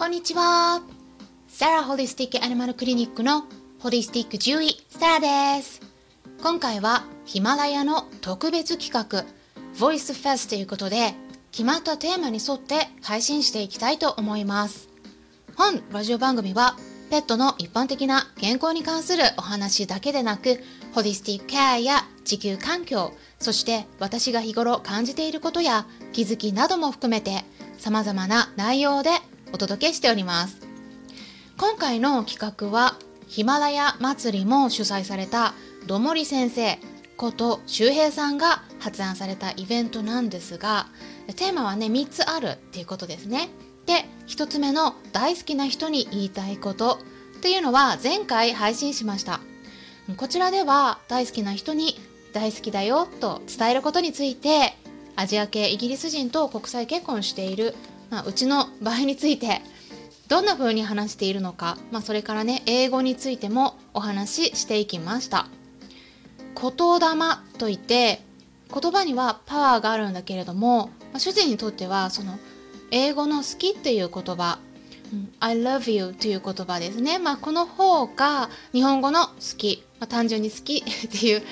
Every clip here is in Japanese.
こんにちは。サラホリスティックアニマルクリニックのホリスティック獣医サラです。今回はヒマラヤの特別企画 Voice Fest ということで決まったテーマに沿って配信していきたいと思います。本ラジオ番組はペットの一般的な健康に関するお話だけでなくホリスティックケアや地球環境そして私が日頃感じていることや気づきなども含めて様々な内容でお届けしております。今回の企画はヒマラヤ祭りも主催されたどもり先生こと周平さんが発案されたイベントなんですがテーマはね3つあるっていうことですね。で1つ目の大好きな人に言いたいことっていうのは前回配信しました。こちらでは大好きな人に大好きだよと伝えることについてアジア系イギリス人と国際結婚しているまあ、うちの場合についてどんな風に話しているのか、まあ、それからね英語についてもお話ししていきました。言霊といって言葉にはパワーがあるんだけれども、まあ、主人にとってはその英語の好きっていう言葉 I love you という言葉ですね、まあ、この方が日本語の好き、まあ、単純に好きっていう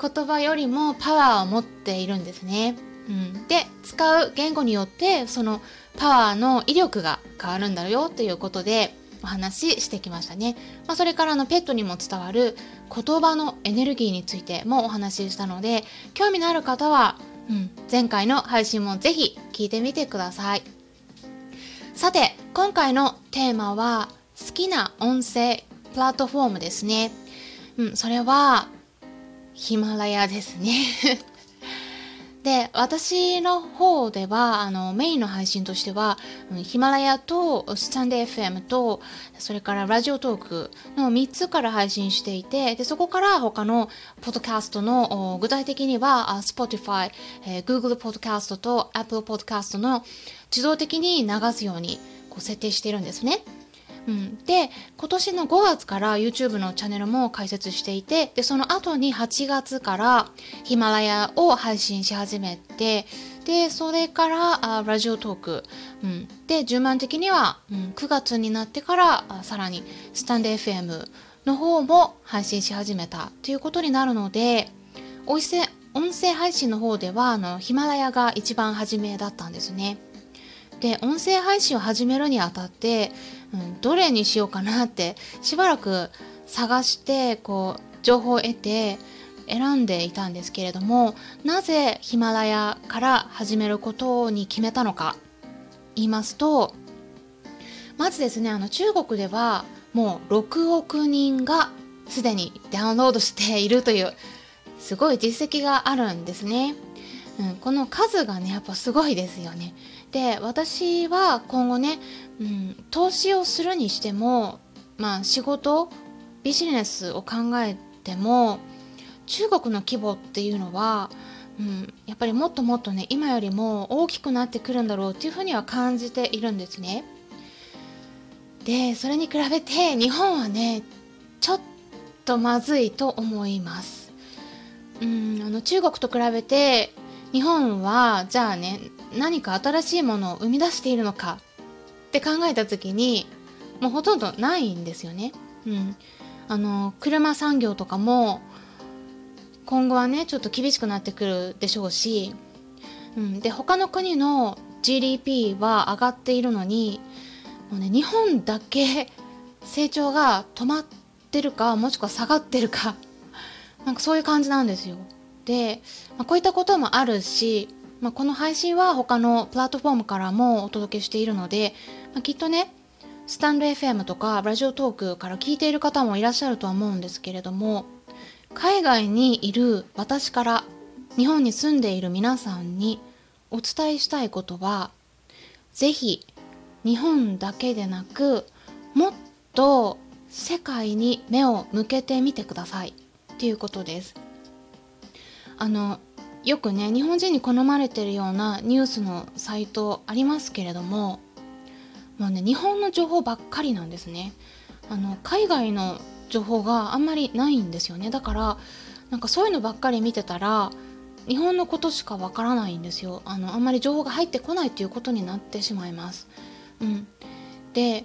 言葉よりもパワーを持っているんですね、うん、で使う言語によってそのパワーの威力が変わるんだよということでお話ししてきましたね。まあ、それからのペットにも伝わる言葉のエネルギーについてもお話ししたので興味のある方は、うん、前回の配信もぜひ聞いてみてください。さて今回のテーマは好きな音声プラットフォームですね。うん、それはヒマラヤですね で私の方ではあのメインの配信としてはヒマラヤとスタンデー FM とそれからラジオトークの3つから配信していてでそこから他のポッドキャストの具体的には Spotify、えー、Google ポッドキャストと Apple ポッドキャストの自動的に流すようにこう設定してるんですね。うん、で今年の5月から YouTube のチャンネルも開設していてでその後に8月からヒマラヤを配信し始めてでそれからあラジオトーク、うん、で順番的には、うん、9月になってからあさらにスタンデー FM の方も配信し始めたということになるので音声音声配信の方ではあのヒマラヤが一番初めだったんですね。で音声配信を始めるにあたってうん、どれにしようかなってしばらく探してこう情報を得て選んでいたんですけれどもなぜヒマラヤから始めることに決めたのか言いますとまずですねあの中国ではもう6億人がすでにダウンロードしているというすごい実績があるんですね。うん、この数がねやっぱすごいですよね。で私は今後ね、うん、投資をするにしても、まあ、仕事ビジネスを考えても中国の規模っていうのは、うん、やっぱりもっともっとね今よりも大きくなってくるんだろうっていうふうには感じているんですね。でそれに比べて日本はねちょっとまずいと思います。うんあの中国と比べて日本はじゃあね何か新しいものを生み出しているのかって考えた時にもうほとんどないんですよね。うん、あの車産業とかも今後はねちょっと厳しくなってくるでしょうし、うん、で他の国の GDP は上がっているのにもう、ね、日本だけ成長が止まってるかもしくは下がってるかなんかそういう感じなんですよ。で、まあ、こういったこともあるし、まあ、この配信は他のプラットフォームからもお届けしているので、まあ、きっとねスタンド FM とかラジオトークから聞いている方もいらっしゃるとは思うんですけれども海外にいる私から日本に住んでいる皆さんにお伝えしたいことはぜひ日本だけでなくもっと世界に目を向けてみてくださいっていうことです。あのよくね日本人に好まれてるようなニュースのサイトありますけれどももうね日本の情報ばっかりなんですね。あの海外の情報があんまりないんですよね。だからなんかそういうのばっかり見てたら日本のことしかわからないんですよ。あのあんまり情報が入ってこないっていうことになってしまいます、うん、で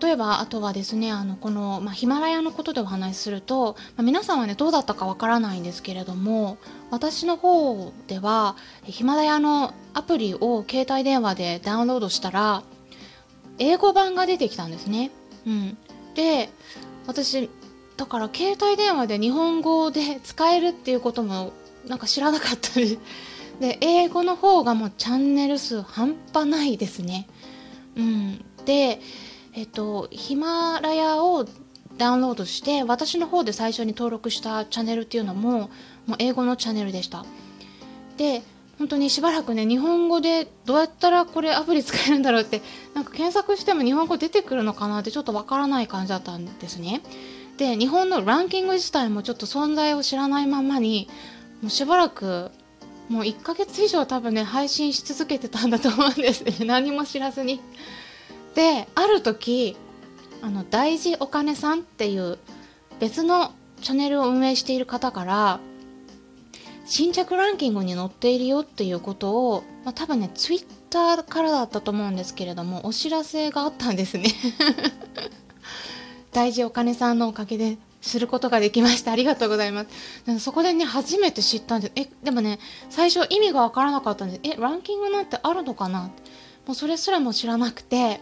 例えばあとはですねあのこの、まあ、ヒマラヤのことでお話しすると、まあ、皆さんはねどうだったかわからないんですけれども私の方ではヒマラヤのアプリを携帯電話でダウンロードしたら英語版が出てきたんですね。うん、で私だから携帯電話で日本語で使えるっていうこともなんか知らなかったりで英語の方がもうチャンネル数半端ないですね。うん、でえっとヒマラヤをダウンロードして私の方で最初に登録したチャンネルっていうのももう英語のチャンネルでした。で本当にしばらくね日本語でどうやったらこれアプリ使えるんだろうってなんか検索しても日本語出てくるのかなってちょっとわからない感じだったんですね。で日本のランキング自体もちょっと存在を知らないままにもうしばらくもう1ヶ月以上多分ね配信し続けてたんだと思うんですね。何も知らずに。である時あの大事お金さんっていう別のチャンネルを運営している方から新着ランキングに載っているよっていうことを、まあ、多分ねツイッターからだったと思うんですけれどもお知らせがあったんですね。大事お金さんのおかげですることができました。ありがとうございます。そこでね初めて知ったんです。えでもね最初意味がわからなかったんです。えランキングなんてあるのかな？もうそれすらも知らなくて。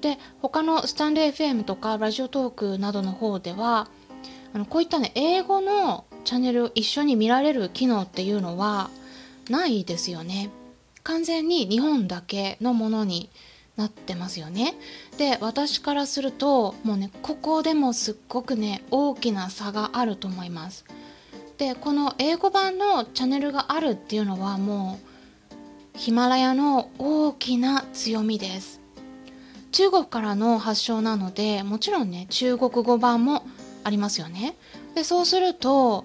で他のスタンド FM とかラジオトークなどの方ではあのこういったね英語のチャンネルを一緒に見られる機能っていうのはないですよね。完全に日本だけのものになってますよね。で私からするともうねここでもすっごくね大きな差があると思います。でこの英語版のチャンネルがあるっていうのはもうヒマラヤの大きな強みです。中国からの発祥なのでもちろんね中国語版もありますよね。でそうすると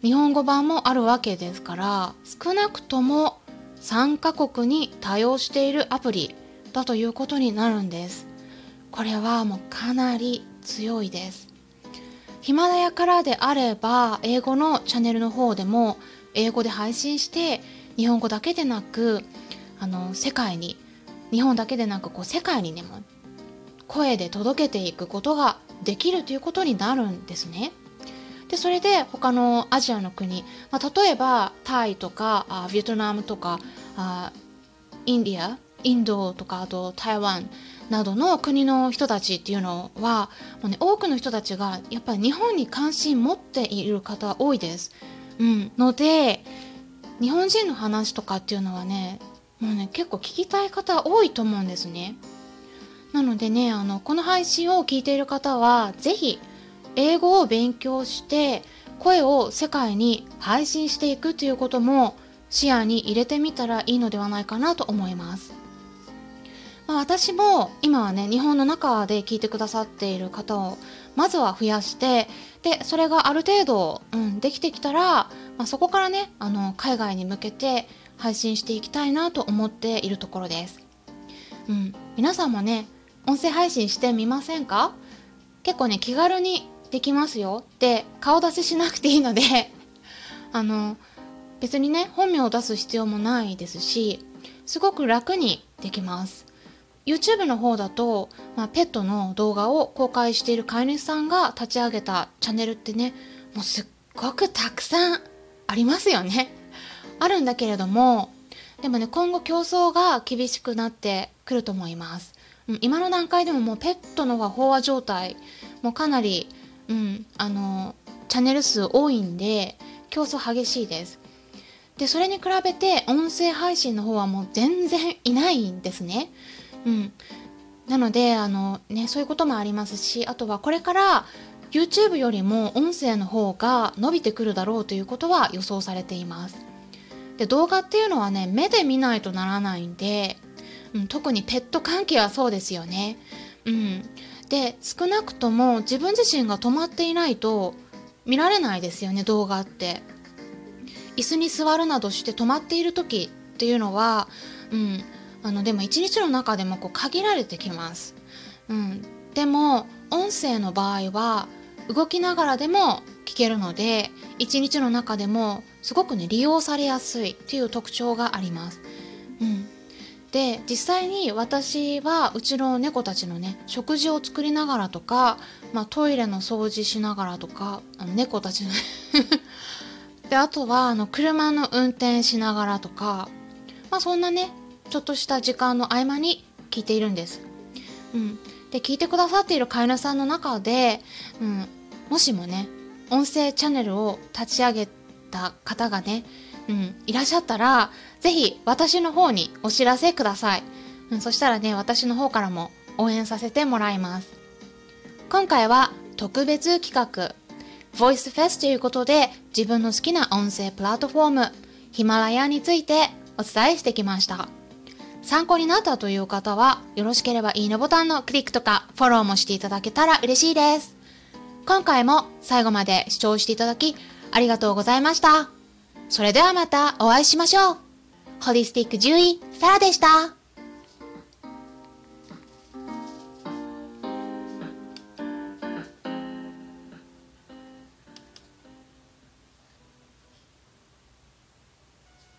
日本語版もあるわけですから少なくとも3カ国に対応しているアプリだということになるんです。これはもうかなり強いです。ヒマラヤからであれば英語のチャンネルの方でも英語で配信して日本語だけでなくあの世界に日本だけでなくこう世界にねも声で届けていくことができるということになるんですね。でそれで他のアジアの国、まあ、例えばタイとかあベトナムとかあインディアインドとかあと台湾などの国の人たちっていうのはもう、ね、多くの人たちがやっぱり日本に関心持っている方多いです。うん、ので日本人の話とかっていうのはねもうね結構聞きたい方多いと思うんですね。なのでねあのこの配信を聞いている方は是非英語を勉強して声を世界に配信していくということも視野に入れてみたらいいのではないかなと思います、まあ、私も今はね日本の中で聞いてくださっている方をまずは増やしてでそれがある程度、うん、できてきたら、まあ、そこからねあの海外に向けて配信していきたいなと思っているところです。うん、皆さんもね、音声配信してみませんか？結構ね、気軽にできますよ。で、顔出ししなくていいので あの、別にね、本名を出す必要もないですし、すごく楽にできます。YouTube の方だと、まあ、ペットの動画を公開している飼い主さんが立ち上げたチャンネルってね、もうすっごくたくさんありますよね。あるんだけれどもでもね今後競争が厳しくなってくると思います、うん、今の段階でももうペットの方が飽和状態もうかなり、うん、あのチャンネル数多いんで競争激しいです。でそれに比べて音声配信の方はもう全然いないんですね。うん。なのであのねそういうこともありますしあとはこれから YouTube よりも音声の方が伸びてくるだろうということは予想されています。で動画っていうのはね目で見ないとならないんで、うん、特にペット関係はそうですよね。うん、で少なくとも自分自身が止まっていないと見られないですよね動画って。椅子に座るなどして止まっている時っていうのは、うん、あのでも一日の中でもこう限られてきます。うん、でも音声の場合は動きながらでも聞けるので一日の中でもすごくね利用されやすいっていう特徴があります。うん、で実際に私はうちの猫たちのね食事を作りながらとか、まあ、トイレの掃除しながらとかあの猫たちの であとはあの車の運転しながらとか、まあ、そんなねちょっとした時間の合間に聞いているんです。うん、で聞いてくださっている飼い主さんの中で、うん、もしもね音声チャンネルを立ち上げた方がね、うん、いらっしゃったらぜひ私の方にお知らせください、うん、そしたらね私の方からも応援させてもらいます。今回は特別企画 Voice Fest ということで自分の好きな音声プラットフォームヒマラヤについてお伝えしてきました。参考になったという方はよろしければいいねボタンのクリックとかフォローもしていただけたら嬉しいです。今回も最後まで視聴していただきありがとうございました。それではまたお会いしましょう。ホリスティック獣医、サラでした。